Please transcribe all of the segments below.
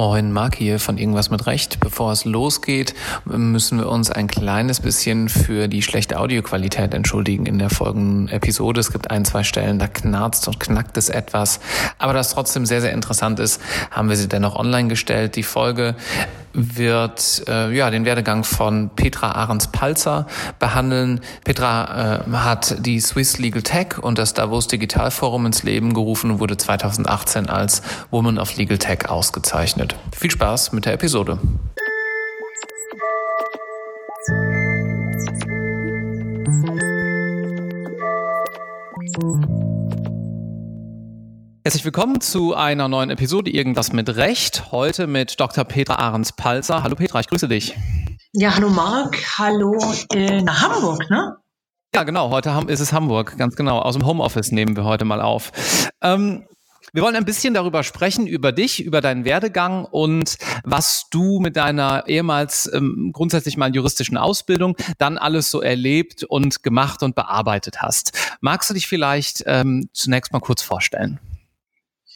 Moin, Marc hier von Irgendwas mit Recht. Bevor es losgeht, müssen wir uns ein kleines bisschen für die schlechte Audioqualität entschuldigen in der folgenden Episode. Es gibt ein, zwei Stellen, da knarzt und knackt es etwas. Aber das trotzdem sehr, sehr interessant ist, haben wir sie dennoch online gestellt. Die Folge wird äh, ja den Werdegang von Petra Ahrens-Palzer behandeln. Petra äh, hat die Swiss Legal Tech und das Davos Digital Forum ins Leben gerufen und wurde 2018 als Woman of Legal Tech ausgezeichnet. Viel Spaß mit der Episode. Herzlich willkommen zu einer neuen Episode Irgendwas mit Recht. Heute mit Dr. Petra Ahrens-Palzer. Hallo Petra, ich grüße dich. Ja, hallo Marc. Hallo äh, nach Hamburg, ne? Ja, genau. Heute ist es Hamburg, ganz genau. Aus dem Homeoffice nehmen wir heute mal auf. Ähm, wir wollen ein bisschen darüber sprechen, über dich, über deinen Werdegang und was du mit deiner ehemals ähm, grundsätzlich mal juristischen Ausbildung dann alles so erlebt und gemacht und bearbeitet hast. Magst du dich vielleicht ähm, zunächst mal kurz vorstellen?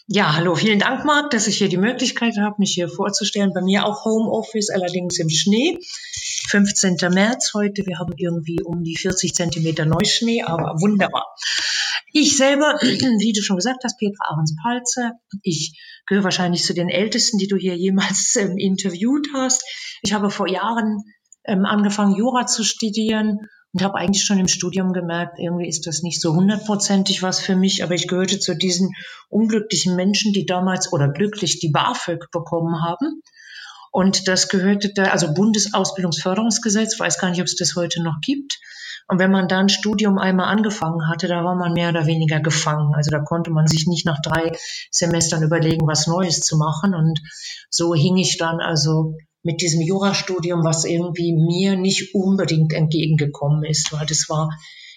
Ja, hallo, vielen Dank, Marc, dass ich hier die Möglichkeit habe, mich hier vorzustellen. Bei mir auch Homeoffice, allerdings im Schnee. 15. März heute. Wir haben irgendwie um die 40 Zentimeter Neuschnee, aber wunderbar. Ich selber, wie du schon gesagt hast, Petra Ahrens-Palze. Ich gehöre wahrscheinlich zu den Ältesten, die du hier jemals ähm, interviewt hast. Ich habe vor Jahren ähm, angefangen, Jura zu studieren und habe eigentlich schon im Studium gemerkt, irgendwie ist das nicht so hundertprozentig was für mich, aber ich gehörte zu diesen unglücklichen Menschen, die damals oder glücklich die BAföG bekommen haben. Und das gehörte da, also Bundesausbildungsförderungsgesetz, weiß gar nicht, ob es das heute noch gibt. Und wenn man dann Studium einmal angefangen hatte, da war man mehr oder weniger gefangen. Also da konnte man sich nicht nach drei Semestern überlegen, was Neues zu machen. Und so hing ich dann also mit diesem Jurastudium, was irgendwie mir nicht unbedingt entgegengekommen ist, weil das war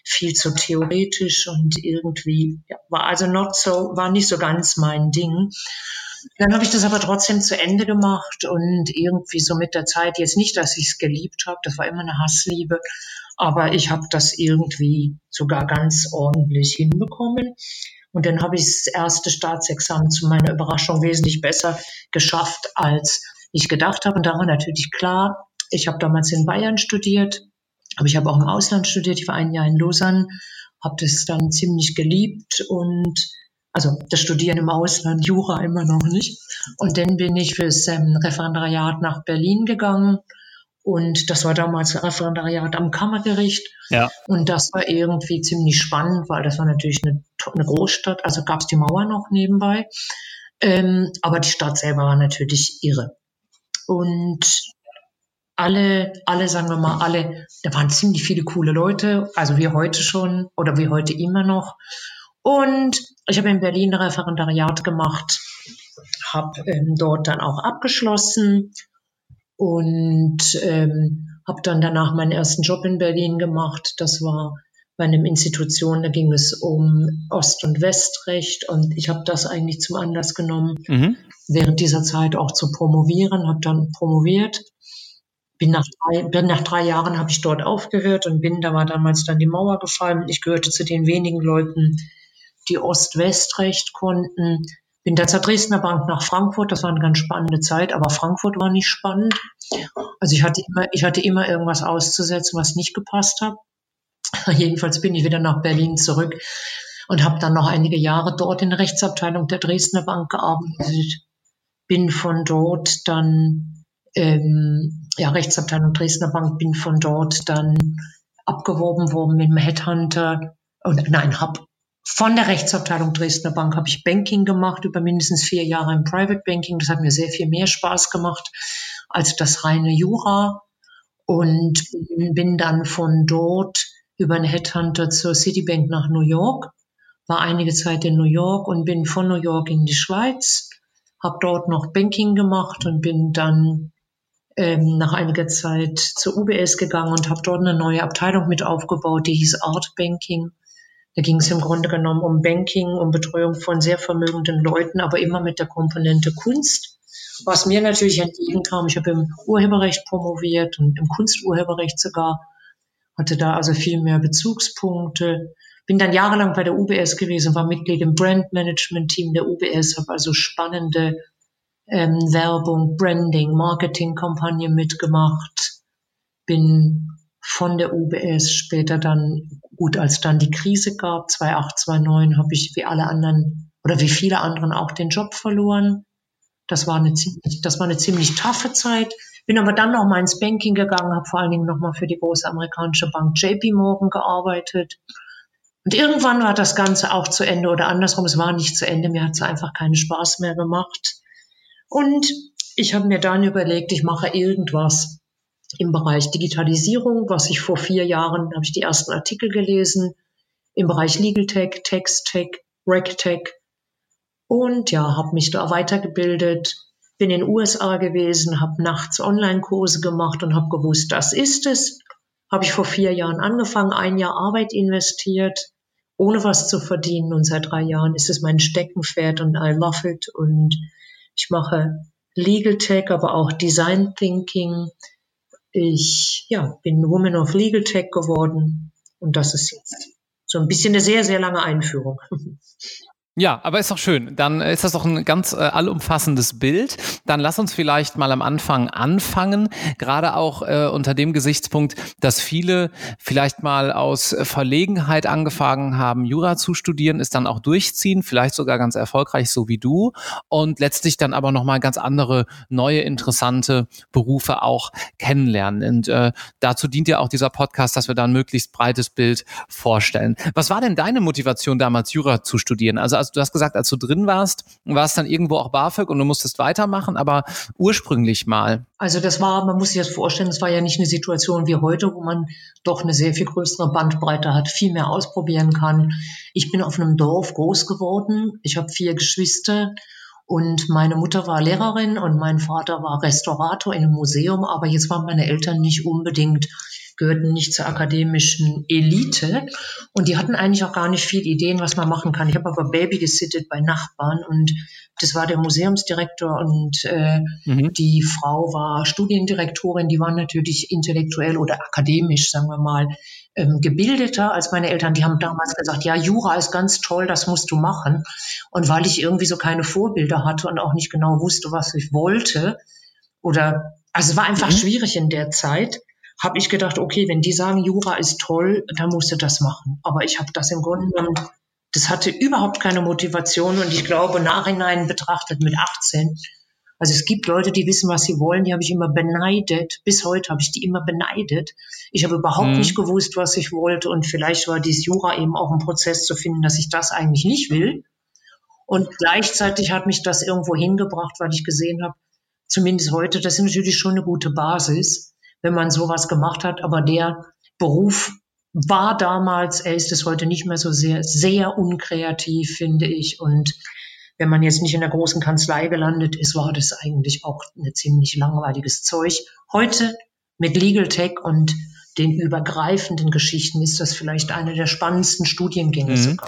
viel zu theoretisch und irgendwie ja, war also not so, war nicht so ganz mein Ding. Dann habe ich das aber trotzdem zu Ende gemacht und irgendwie so mit der Zeit jetzt nicht, dass ich es geliebt habe, das war immer eine Hassliebe, aber ich habe das irgendwie sogar ganz ordentlich hinbekommen. Und dann habe ich das erste Staatsexamen zu meiner Überraschung wesentlich besser geschafft als ich gedacht habe. Und da war natürlich klar, ich habe damals in Bayern studiert, aber ich habe auch im Ausland studiert. Ich war ein Jahr in Lausanne, habe das dann ziemlich geliebt und also das Studieren im Ausland, Jura immer noch nicht. Und dann bin ich fürs ähm, Referendariat nach Berlin gegangen. Und das war damals Referendariat am Kammergericht. Ja. Und das war irgendwie ziemlich spannend, weil das war natürlich eine, eine Großstadt. Also gab es die Mauer noch nebenbei. Ähm, aber die Stadt selber war natürlich irre. Und alle, alle, sagen wir mal, alle, da waren ziemlich viele coole Leute, also wie heute schon oder wie heute immer noch. Und ich habe in Berlin Referendariat gemacht, habe ähm, dort dann auch abgeschlossen und ähm, habe dann danach meinen ersten Job in Berlin gemacht. Das war bei einem Institution, da ging es um Ost- und Westrecht und ich habe das eigentlich zum Anlass genommen, mhm. während dieser Zeit auch zu promovieren, habe dann promoviert. Bin nach drei, bin nach drei Jahren habe ich dort aufgehört und bin, da war damals dann die Mauer gefallen. Ich gehörte zu den wenigen Leuten, die Ost-West-Recht konnten. Bin dann zur Dresdner Bank nach Frankfurt. Das war eine ganz spannende Zeit, aber Frankfurt war nicht spannend. Also ich hatte immer, ich hatte immer irgendwas auszusetzen, was nicht gepasst hat. Jedenfalls bin ich wieder nach Berlin zurück und habe dann noch einige Jahre dort in der Rechtsabteilung der Dresdner Bank gearbeitet. Bin von dort dann, ähm, ja, Rechtsabteilung Dresdner Bank, bin von dort dann abgeworben worden mit dem Headhunter. Und nein, hab von der Rechtsabteilung Dresdner Bank habe ich Banking gemacht, über mindestens vier Jahre im Private Banking. Das hat mir sehr viel mehr Spaß gemacht als das reine Jura. Und bin dann von dort über einen Headhunter zur Citibank nach New York, war einige Zeit in New York und bin von New York in die Schweiz, habe dort noch Banking gemacht und bin dann ähm, nach einiger Zeit zur UBS gegangen und habe dort eine neue Abteilung mit aufgebaut, die hieß Art Banking. Da ging es im Grunde genommen um Banking, um Betreuung von sehr vermögenden Leuten, aber immer mit der Komponente Kunst. Was mir natürlich entgegenkam, ich habe im Urheberrecht promoviert und im Kunsturheberrecht sogar hatte da also viel mehr Bezugspunkte. Bin dann jahrelang bei der UBS gewesen, war Mitglied im Brand Management Team der UBS, habe also spannende ähm, Werbung, Branding, Marketingkampagne mitgemacht, bin von der UBS später dann, gut, als dann die Krise gab, 2008, 2009, habe ich wie alle anderen oder wie viele anderen auch den Job verloren. Das war eine ziemlich, das war eine ziemlich taffe Zeit. Bin aber dann noch mal ins Banking gegangen, habe vor allen Dingen noch mal für die große amerikanische Bank JP Morgan gearbeitet. Und irgendwann war das Ganze auch zu Ende oder andersrum, es war nicht zu Ende, mir hat es einfach keinen Spaß mehr gemacht. Und ich habe mir dann überlegt, ich mache irgendwas im Bereich Digitalisierung, was ich vor vier Jahren, habe ich die ersten Artikel gelesen, im Bereich Legal Tech, Text Tech, Rec Tech. Und ja, habe mich da weitergebildet, bin in den USA gewesen, habe nachts Online-Kurse gemacht und habe gewusst, das ist es. Habe ich vor vier Jahren angefangen, ein Jahr Arbeit investiert, ohne was zu verdienen. Und seit drei Jahren ist es mein Steckenpferd und I love it. Und ich mache Legal Tech, aber auch Design Thinking. Ich ja, bin Woman of Legal Tech geworden. Und das ist jetzt so ein bisschen eine sehr, sehr lange Einführung. Ja, aber ist doch schön. Dann ist das doch ein ganz äh, allumfassendes Bild. Dann lass uns vielleicht mal am Anfang anfangen, gerade auch äh, unter dem Gesichtspunkt, dass viele vielleicht mal aus Verlegenheit angefangen haben, Jura zu studieren, ist dann auch durchziehen, vielleicht sogar ganz erfolgreich, so wie du, und letztlich dann aber nochmal ganz andere, neue, interessante Berufe auch kennenlernen. Und äh, dazu dient ja auch dieser Podcast, dass wir da ein möglichst breites Bild vorstellen. Was war denn deine Motivation damals, Jura zu studieren? Also also du hast gesagt, als du drin warst, war es dann irgendwo auch BAföG und du musstest weitermachen, aber ursprünglich mal. Also das war, man muss sich das vorstellen, es war ja nicht eine Situation wie heute, wo man doch eine sehr viel größere Bandbreite hat, viel mehr ausprobieren kann. Ich bin auf einem Dorf groß geworden. Ich habe vier Geschwister und meine Mutter war Lehrerin und mein Vater war Restaurator in einem Museum, aber jetzt waren meine Eltern nicht unbedingt gehörten nicht zur akademischen Elite und die hatten eigentlich auch gar nicht viel Ideen, was man machen kann. Ich habe aber Baby gesittet bei Nachbarn und das war der Museumsdirektor und äh, mhm. die Frau war Studiendirektorin. Die waren natürlich intellektuell oder akademisch, sagen wir mal, ähm, gebildeter als meine Eltern. Die haben damals gesagt, ja, Jura ist ganz toll, das musst du machen. Und weil ich irgendwie so keine Vorbilder hatte und auch nicht genau wusste, was ich wollte, oder also es war einfach mhm. schwierig in der Zeit, habe ich gedacht, okay, wenn die sagen, Jura ist toll, dann musst du das machen. Aber ich habe das im Grunde genommen, das hatte überhaupt keine Motivation und ich glaube, nachhinein betrachtet mit 18, also es gibt Leute, die wissen, was sie wollen, die habe ich immer beneidet. Bis heute habe ich die immer beneidet. Ich habe überhaupt mhm. nicht gewusst, was ich wollte und vielleicht war dieses Jura eben auch ein Prozess zu finden, dass ich das eigentlich nicht will. Und gleichzeitig hat mich das irgendwo hingebracht, weil ich gesehen habe, zumindest heute, das ist natürlich schon eine gute Basis wenn man sowas gemacht hat. Aber der Beruf war damals, er ist es heute nicht mehr so sehr, sehr unkreativ, finde ich. Und wenn man jetzt nicht in der großen Kanzlei gelandet ist, war das eigentlich auch ein ziemlich langweiliges Zeug. Heute mit Legal Tech und den übergreifenden Geschichten ist das vielleicht eine der spannendsten Studiengänge mhm.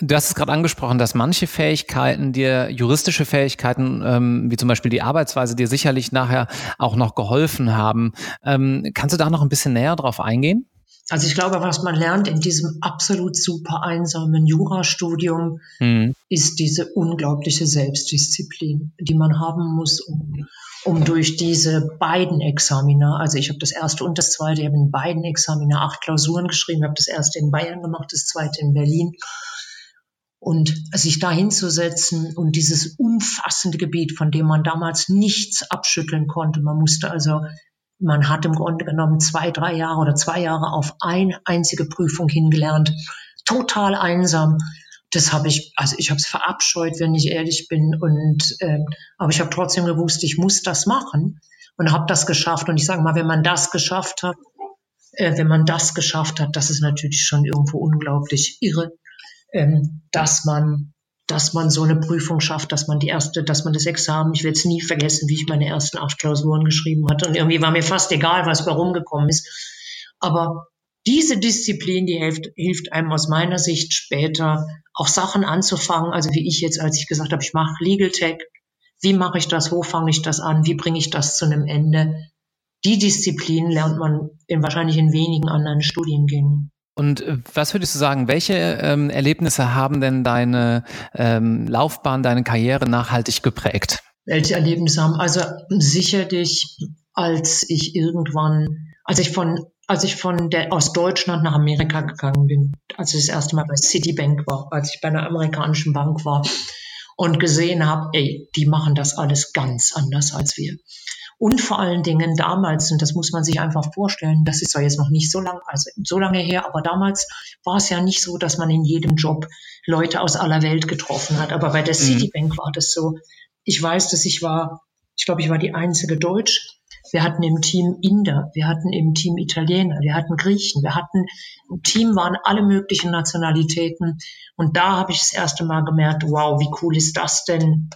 Du hast es gerade angesprochen, dass manche Fähigkeiten dir, juristische Fähigkeiten, ähm, wie zum Beispiel die Arbeitsweise, dir sicherlich nachher auch noch geholfen haben. Ähm, kannst du da noch ein bisschen näher drauf eingehen? Also ich glaube, was man lernt in diesem absolut super einsamen Jurastudium, mhm. ist diese unglaubliche Selbstdisziplin, die man haben muss, um, um durch diese beiden Examina, also ich habe das erste und das zweite, ich habe in beiden Examina acht Klausuren geschrieben, habe das erste in Bayern gemacht, das zweite in Berlin und sich da hinzusetzen und dieses umfassende Gebiet, von dem man damals nichts abschütteln konnte. Man musste also, man hat im Grunde genommen zwei, drei Jahre oder zwei Jahre auf eine einzige Prüfung hingelernt. Total einsam. Das habe ich, also ich habe es verabscheut, wenn ich ehrlich bin. Und äh, aber ich habe trotzdem gewusst, ich muss das machen und habe das geschafft. Und ich sage mal, wenn man das geschafft hat, äh, wenn man das geschafft hat, das ist natürlich schon irgendwo unglaublich irre ähm, dass man dass man so eine Prüfung schafft, dass man die erste, dass man das Examen, ich werde es nie vergessen, wie ich meine ersten acht Klausuren geschrieben hatte. Und irgendwie war mir fast egal, was warum gekommen ist. Aber diese Disziplin, die hilft, hilft einem aus meiner Sicht später auch Sachen anzufangen. Also wie ich jetzt, als ich gesagt habe, ich mache Legal Tech. Wie mache ich das? Wo fange ich das an? Wie bringe ich das zu einem Ende? Die Disziplin lernt man in, wahrscheinlich in wenigen anderen Studiengängen. Und äh, was würdest du sagen, welche ähm, Erlebnisse haben denn deine ähm, Laufbahn, deine Karriere nachhaltig geprägt? welche Erlebnisse haben. Also sicherlich, als ich irgendwann, als ich von als ich von der, aus Deutschland nach Amerika gegangen bin, als ich das erste Mal bei Citibank war, als ich bei einer amerikanischen Bank war und gesehen habe, ey, die machen das alles ganz anders als wir. Und vor allen Dingen damals, und das muss man sich einfach vorstellen, das ist zwar jetzt noch nicht so lang, also so lange her, aber damals war es ja nicht so, dass man in jedem Job Leute aus aller Welt getroffen hat. Aber bei der mhm. Citibank war das so. Ich weiß, dass ich war, ich glaube, ich war die einzige Deutsch. Wir hatten im Team Inder, wir hatten im Team Italiener, wir hatten Griechen, wir hatten im Team waren alle möglichen Nationalitäten. Und da habe ich das erste Mal gemerkt, wow, wie cool ist das denn?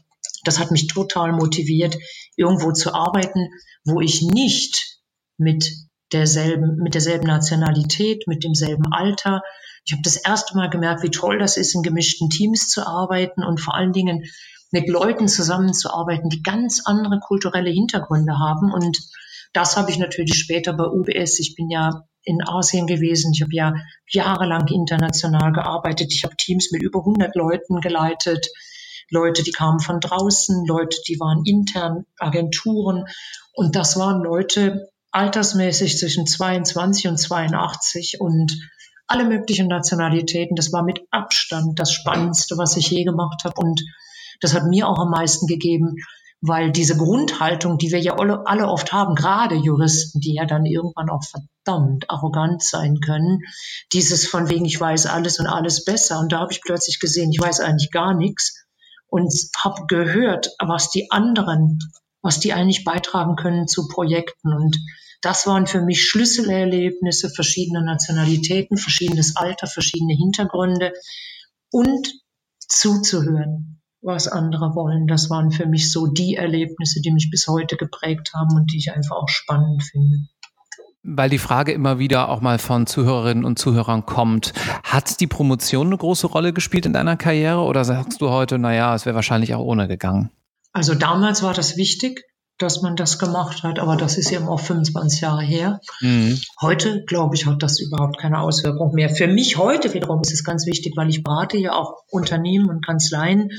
Das hat mich total motiviert, irgendwo zu arbeiten, wo ich nicht mit derselben, mit derselben Nationalität, mit demselben Alter. Ich habe das erste Mal gemerkt, wie toll das ist, in gemischten Teams zu arbeiten und vor allen Dingen mit Leuten zusammenzuarbeiten, die ganz andere kulturelle Hintergründe haben. Und das habe ich natürlich später bei UBS. Ich bin ja in Asien gewesen. Ich habe ja jahrelang international gearbeitet. Ich habe Teams mit über 100 Leuten geleitet. Leute, die kamen von draußen, Leute, die waren intern, Agenturen. Und das waren Leute altersmäßig zwischen 22 und 82 und alle möglichen Nationalitäten. Das war mit Abstand das Spannendste, was ich je gemacht habe. Und das hat mir auch am meisten gegeben, weil diese Grundhaltung, die wir ja alle, oft haben, gerade Juristen, die ja dann irgendwann auch verdammt arrogant sein können, dieses von wegen, ich weiß alles und alles besser. Und da habe ich plötzlich gesehen, ich weiß eigentlich gar nichts und habe gehört, was die anderen, was die eigentlich beitragen können zu Projekten. Und das waren für mich Schlüsselerlebnisse verschiedener Nationalitäten, verschiedenes Alter, verschiedene Hintergründe und zuzuhören, was andere wollen. Das waren für mich so die Erlebnisse, die mich bis heute geprägt haben und die ich einfach auch spannend finde. Weil die Frage immer wieder auch mal von Zuhörerinnen und Zuhörern kommt, hat die Promotion eine große Rolle gespielt in deiner Karriere oder sagst du heute, naja, es wäre wahrscheinlich auch ohne gegangen? Also damals war das wichtig, dass man das gemacht hat, aber das ist eben auch 25 Jahre her. Mhm. Heute, glaube ich, hat das überhaupt keine Auswirkung mehr. Für mich heute wiederum ist es ganz wichtig, weil ich berate ja auch Unternehmen und Kanzleien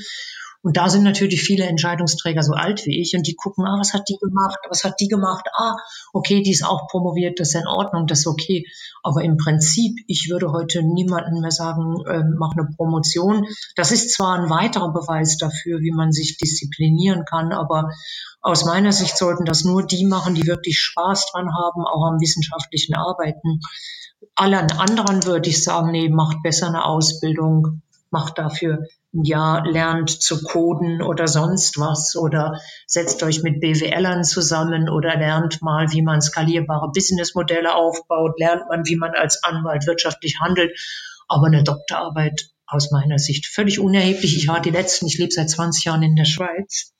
und da sind natürlich viele Entscheidungsträger so alt wie ich und die gucken, ah, was hat die gemacht, was hat die gemacht, ah, okay, die ist auch promoviert, das ist in Ordnung, das ist okay. Aber im Prinzip, ich würde heute niemandem mehr sagen, äh, mach eine Promotion. Das ist zwar ein weiterer Beweis dafür, wie man sich disziplinieren kann, aber aus meiner Sicht sollten das nur die machen, die wirklich Spaß dran haben, auch am wissenschaftlichen Arbeiten. Allen anderen würde ich sagen, nee, macht besser eine Ausbildung, macht dafür ja, lernt zu coden oder sonst was oder setzt euch mit BWLern zusammen oder lernt mal, wie man skalierbare Businessmodelle aufbaut, lernt man, wie man als Anwalt wirtschaftlich handelt. Aber eine Doktorarbeit aus meiner Sicht völlig unerheblich. Ich war die letzten, ich lebe seit 20 Jahren in der Schweiz.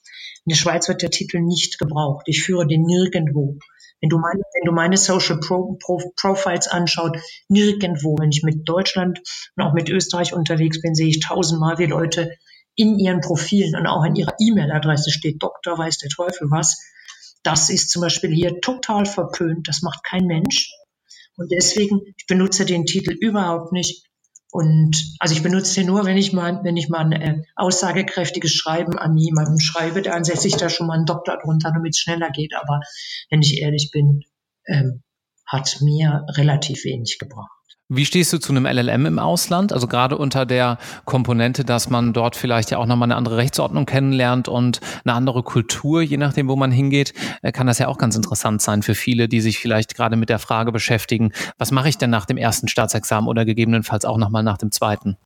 In der Schweiz wird der Titel nicht gebraucht. Ich führe den nirgendwo. Wenn du meine, wenn du meine Social Pro, Pro, Profiles anschaut, nirgendwo, wenn ich mit Deutschland und auch mit Österreich unterwegs bin, sehe ich tausendmal, wie Leute in ihren Profilen und auch in ihrer E-Mail-Adresse steht Doktor, weiß der Teufel was. Das ist zum Beispiel hier total verpönt. Das macht kein Mensch. Und deswegen, ich benutze den Titel überhaupt nicht. Und also ich benutze den nur, wenn ich mal, wenn ich mal ein äh, aussagekräftiges Schreiben an jemanden schreibe, dann setze ich da schon mal einen Doktor drunter, damit es schneller geht. Aber wenn ich ehrlich bin, ähm, hat mir relativ wenig gebracht. Wie stehst du zu einem LLM im Ausland? Also gerade unter der Komponente, dass man dort vielleicht ja auch nochmal eine andere Rechtsordnung kennenlernt und eine andere Kultur, je nachdem, wo man hingeht, äh, kann das ja auch ganz interessant sein für viele, die sich vielleicht gerade mit der Frage beschäftigen, was mache ich denn nach dem ersten Staatsexamen oder gegebenenfalls auch nochmal nach dem zweiten?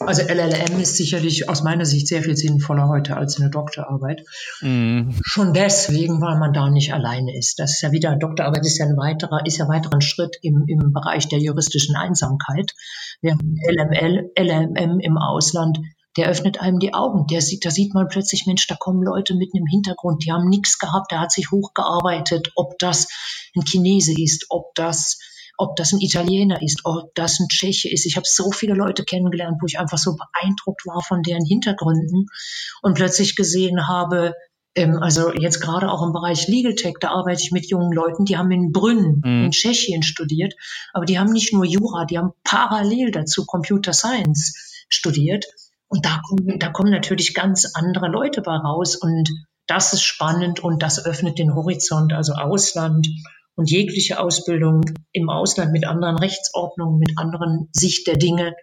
Also LLM ist sicherlich aus meiner Sicht sehr viel sinnvoller heute als eine Doktorarbeit. Mm. Schon deswegen, weil man da nicht alleine ist. Das ist ja wieder, Doktorarbeit ist ja ein weiterer, ist ja weiterer Schritt im, im Bereich der juristischen Einsamkeit. Wir haben LML, LLM im Ausland, der öffnet einem die Augen. Der sieht, da sieht man plötzlich, Mensch, da kommen Leute mitten im Hintergrund, die haben nichts gehabt, der hat sich hochgearbeitet, ob das ein Chinese ist, ob das ob das ein Italiener ist, ob das ein Tscheche ist. Ich habe so viele Leute kennengelernt, wo ich einfach so beeindruckt war von deren Hintergründen und plötzlich gesehen habe, ähm, also jetzt gerade auch im Bereich Legal Tech, da arbeite ich mit jungen Leuten, die haben in Brünn mhm. in Tschechien studiert, aber die haben nicht nur Jura, die haben parallel dazu Computer Science studiert. Und da kommen, da kommen natürlich ganz andere Leute bei raus. Und das ist spannend und das öffnet den Horizont, also Ausland und jegliche Ausbildung im Ausland mit anderen Rechtsordnungen, mit anderen Sicht der Dinge.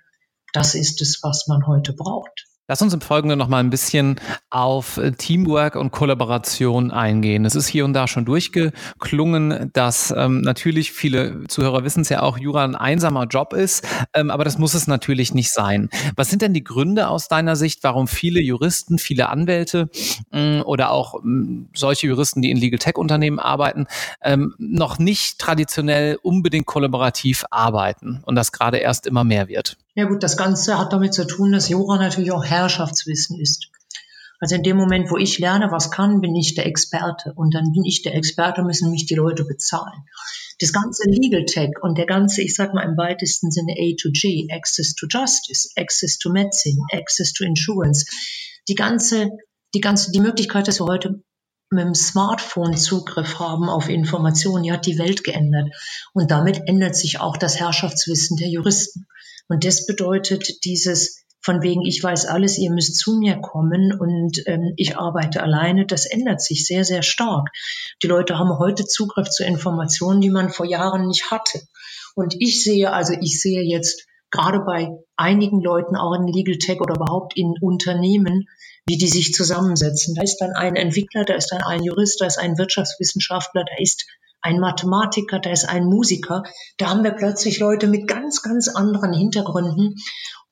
Das ist es, was man heute braucht. Lass uns im Folgenden noch mal ein bisschen auf äh, Teamwork und Kollaboration eingehen. Es ist hier und da schon durchgeklungen, dass ähm, natürlich viele Zuhörer wissen es ja auch, Jura ein einsamer Job ist, ähm, aber das muss es natürlich nicht sein. Was sind denn die Gründe aus deiner Sicht, warum viele Juristen, viele Anwälte äh, oder auch äh, solche Juristen, die in Legal Tech Unternehmen arbeiten, ähm, noch nicht traditionell unbedingt kollaborativ arbeiten und das gerade erst immer mehr wird? Ja gut, das Ganze hat damit zu tun, dass Jura natürlich auch Herrschaftswissen ist. Also in dem Moment, wo ich lerne, was kann, bin ich der Experte. Und dann bin ich der Experte, müssen mich die Leute bezahlen. Das ganze Legal Tech und der ganze, ich sag mal im weitesten Sinne A to G, Access to Justice, Access to Medicine, Access to Insurance, die ganze, die ganze, die Möglichkeit, dass wir heute mit dem Smartphone Zugriff haben auf Informationen, die hat die Welt geändert. Und damit ändert sich auch das Herrschaftswissen der Juristen. Und das bedeutet dieses von wegen, ich weiß alles, ihr müsst zu mir kommen und ähm, ich arbeite alleine, das ändert sich sehr, sehr stark. Die Leute haben heute Zugriff zu Informationen, die man vor Jahren nicht hatte. Und ich sehe, also ich sehe jetzt gerade bei einigen Leuten, auch in Legal Tech oder überhaupt in Unternehmen, wie die sich zusammensetzen. Da ist dann ein Entwickler, da ist dann ein Jurist, da ist ein Wirtschaftswissenschaftler, da ist ein Mathematiker, da ist ein Musiker. Da haben wir plötzlich Leute mit ganz, ganz anderen Hintergründen.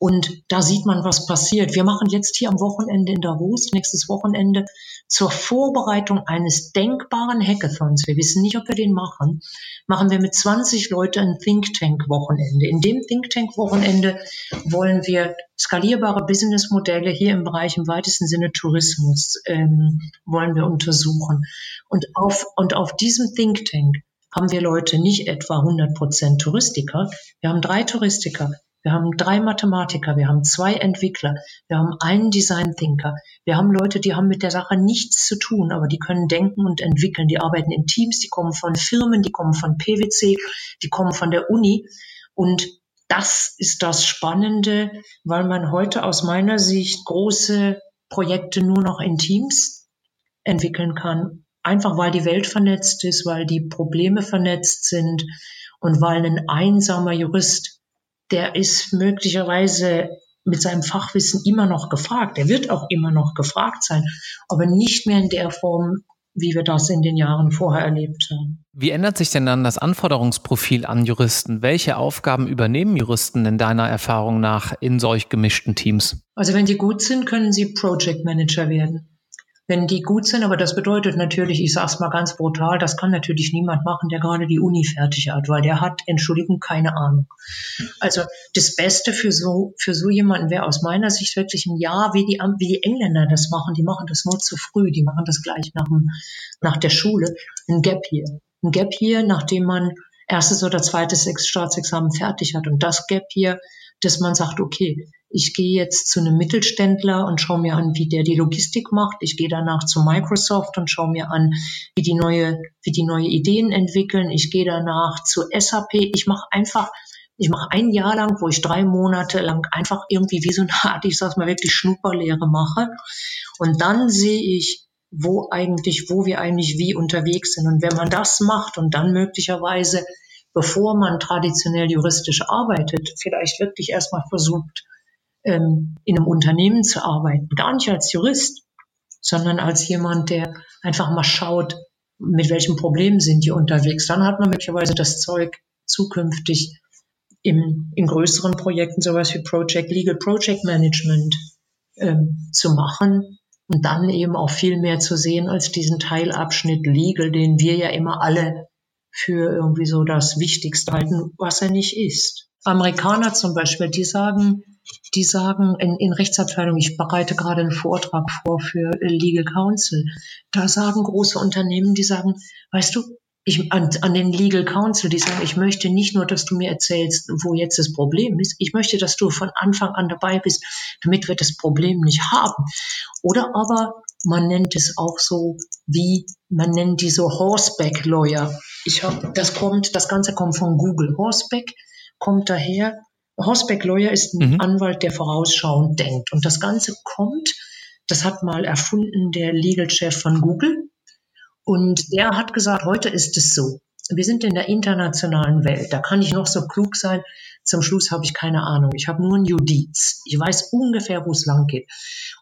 Und da sieht man, was passiert. Wir machen jetzt hier am Wochenende in Davos, nächstes Wochenende, zur Vorbereitung eines denkbaren Hackathons. Wir wissen nicht, ob wir den machen. Machen wir mit 20 Leuten ein Think Tank Wochenende. In dem Think Tank Wochenende wollen wir skalierbare Businessmodelle hier im Bereich im weitesten Sinne Tourismus ähm, wollen wir untersuchen. Und auf, und auf diesem Think Tank haben wir Leute nicht etwa 100 Prozent Touristiker. Wir haben drei Touristiker, wir haben drei Mathematiker, wir haben zwei Entwickler, wir haben einen Design Thinker, wir haben Leute, die haben mit der Sache nichts zu tun, aber die können denken und entwickeln. Die arbeiten in Teams, die kommen von Firmen, die kommen von PwC, die kommen von der Uni. Und das ist das Spannende, weil man heute aus meiner Sicht große Projekte nur noch in Teams entwickeln kann. Einfach weil die Welt vernetzt ist, weil die Probleme vernetzt sind und weil ein einsamer Jurist der ist möglicherweise mit seinem Fachwissen immer noch gefragt. Er wird auch immer noch gefragt sein, aber nicht mehr in der Form, wie wir das in den Jahren vorher erlebt haben. Wie ändert sich denn dann das Anforderungsprofil an Juristen? Welche Aufgaben übernehmen Juristen in deiner Erfahrung nach in solch gemischten Teams? Also wenn die gut sind, können sie Project Manager werden wenn die gut sind. Aber das bedeutet natürlich, ich sage es mal ganz brutal, das kann natürlich niemand machen, der gerade die Uni fertig hat, weil der hat, Entschuldigung, keine Ahnung. Also das Beste für so, für so jemanden wäre aus meiner Sicht wirklich ein Jahr, wie die, wie die Engländer das machen. Die machen das nur zu früh, die machen das gleich nach, dem, nach der Schule. Ein Gap hier. Ein Gap hier, nachdem man erstes oder zweites Staatsexamen fertig hat. Und das Gap hier, dass man sagt, okay, ich gehe jetzt zu einem Mittelständler und schaue mir an, wie der die Logistik macht. Ich gehe danach zu Microsoft und schaue mir an, wie die neue, wie die neue Ideen entwickeln. Ich gehe danach zu SAP. Ich mache einfach, ich mache ein Jahr lang, wo ich drei Monate lang einfach irgendwie wie so eine Art, ich sag's mal wirklich Schnupperlehre mache. Und dann sehe ich, wo eigentlich, wo wir eigentlich wie unterwegs sind. Und wenn man das macht und dann möglicherweise, bevor man traditionell juristisch arbeitet, vielleicht wirklich erstmal versucht, ähm, in einem Unternehmen zu arbeiten. Gar nicht als Jurist, sondern als jemand, der einfach mal schaut, mit welchen Problemen sind die unterwegs. Dann hat man möglicherweise das Zeug, zukünftig im, in größeren Projekten sowas wie Project Legal Project Management ähm, zu machen und dann eben auch viel mehr zu sehen als diesen Teilabschnitt Legal, den wir ja immer alle für irgendwie so das Wichtigste halten, was er nicht ist. Amerikaner zum Beispiel, die sagen, die sagen in, in Rechtsabteilung, ich bereite gerade einen Vortrag vor für Legal Counsel, da sagen große Unternehmen, die sagen, weißt du, ich, an, an den Legal Counsel, die sagen, ich möchte nicht nur, dass du mir erzählst, wo jetzt das Problem ist, ich möchte, dass du von Anfang an dabei bist, damit wir das Problem nicht haben. Oder aber man nennt es auch so wie, man nennt die so Horseback Lawyer. Ich hab, das kommt, das Ganze kommt von Google. Horseback kommt daher, Horseback Lawyer ist ein mhm. Anwalt, der vorausschauend denkt. Und das Ganze kommt Das hat mal erfunden der Legal Chef von Google. Und der hat gesagt, heute ist es so. Wir sind in der internationalen Welt. Da kann ich noch so klug sein. Zum Schluss habe ich keine Ahnung. Ich habe nur ein Judiz. Ich weiß ungefähr, wo es lang geht.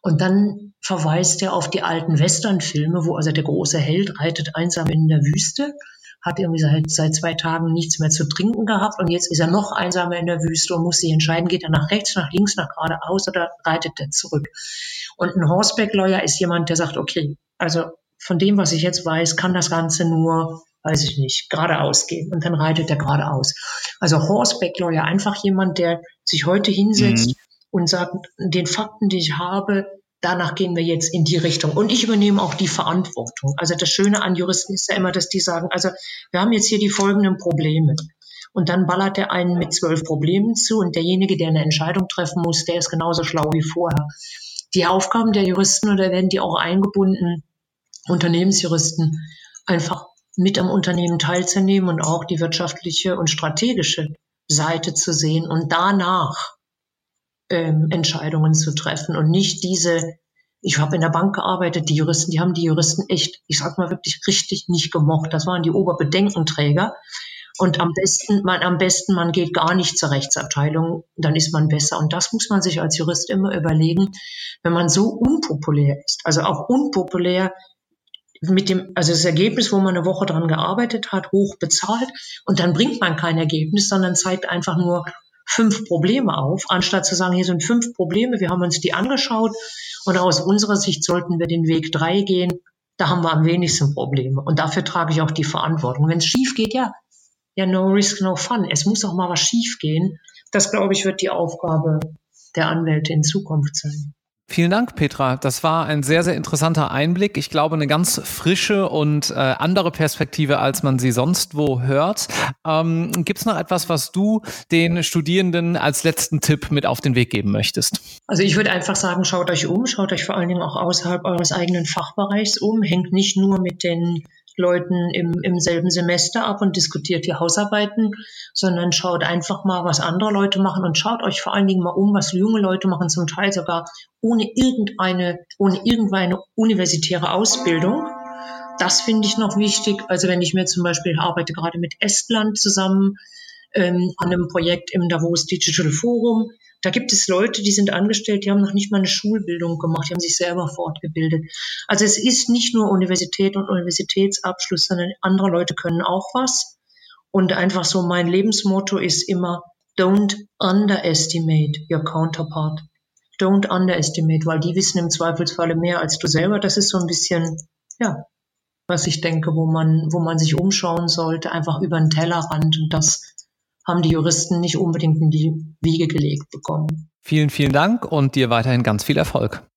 Und dann verweist er auf die alten Westernfilme, wo also der große Held reitet einsam in der Wüste hat irgendwie seit, seit zwei Tagen nichts mehr zu trinken gehabt und jetzt ist er noch einsamer in der Wüste und muss sich entscheiden, geht er nach rechts, nach links, nach geradeaus oder reitet er zurück. Und ein Horseback-Lawyer ist jemand, der sagt, okay, also von dem, was ich jetzt weiß, kann das Ganze nur weiß ich nicht, geradeaus gehen und dann reitet er geradeaus. Also Horseback Lawyer, einfach jemand, der sich heute hinsetzt mhm. und sagt, den Fakten, die ich habe, danach gehen wir jetzt in die Richtung. Und ich übernehme auch die Verantwortung. Also das Schöne an Juristen ist ja immer, dass die sagen, also wir haben jetzt hier die folgenden Probleme. Und dann ballert er einen mit zwölf Problemen zu und derjenige, der eine Entscheidung treffen muss, der ist genauso schlau wie vorher. Die Aufgaben der Juristen oder werden die auch eingebunden, Unternehmensjuristen, einfach mit am Unternehmen teilzunehmen und auch die wirtschaftliche und strategische Seite zu sehen und danach ähm, Entscheidungen zu treffen und nicht diese, ich habe in der Bank gearbeitet, die Juristen, die haben die Juristen echt, ich sag mal wirklich richtig nicht gemocht. Das waren die Oberbedenkenträger. Und am besten, man, am besten, man geht gar nicht zur Rechtsabteilung, dann ist man besser. Und das muss man sich als Jurist immer überlegen, wenn man so unpopulär ist, also auch unpopulär mit dem, also das Ergebnis, wo man eine Woche dran gearbeitet hat, hoch bezahlt und dann bringt man kein Ergebnis, sondern zeigt einfach nur fünf Probleme auf, anstatt zu sagen, hier sind fünf Probleme, wir haben uns die angeschaut und aus unserer Sicht sollten wir den Weg drei gehen, da haben wir am wenigsten Probleme und dafür trage ich auch die Verantwortung. Wenn es schief geht, ja, ja, no risk, no fun. Es muss auch mal was schief gehen. Das, glaube ich, wird die Aufgabe der Anwälte in Zukunft sein. Vielen Dank, Petra. Das war ein sehr, sehr interessanter Einblick. Ich glaube, eine ganz frische und äh, andere Perspektive, als man sie sonst wo hört. Ähm, Gibt es noch etwas, was du den Studierenden als letzten Tipp mit auf den Weg geben möchtest? Also ich würde einfach sagen, schaut euch um, schaut euch vor allen Dingen auch außerhalb eures eigenen Fachbereichs um, hängt nicht nur mit den Leuten im, im selben Semester ab und diskutiert die Hausarbeiten, sondern schaut einfach mal, was andere Leute machen und schaut euch vor allen Dingen mal um, was junge Leute machen, zum Teil sogar ohne irgendeine, ohne irgendeine universitäre Ausbildung. Das finde ich noch wichtig. Also wenn ich mir zum Beispiel arbeite gerade mit Estland zusammen ähm, an einem Projekt im Davos Digital Forum, da gibt es Leute, die sind angestellt, die haben noch nicht mal eine Schulbildung gemacht, die haben sich selber fortgebildet. Also es ist nicht nur Universität und Universitätsabschluss, sondern andere Leute können auch was. Und einfach so mein Lebensmotto ist immer, don't underestimate your counterpart. Don't underestimate, weil die wissen im Zweifelsfalle mehr als du selber. Das ist so ein bisschen, ja, was ich denke, wo man, wo man sich umschauen sollte, einfach über den Tellerrand. Und das haben die Juristen nicht unbedingt in die Wiege gelegt bekommen. Vielen, vielen Dank und dir weiterhin ganz viel Erfolg.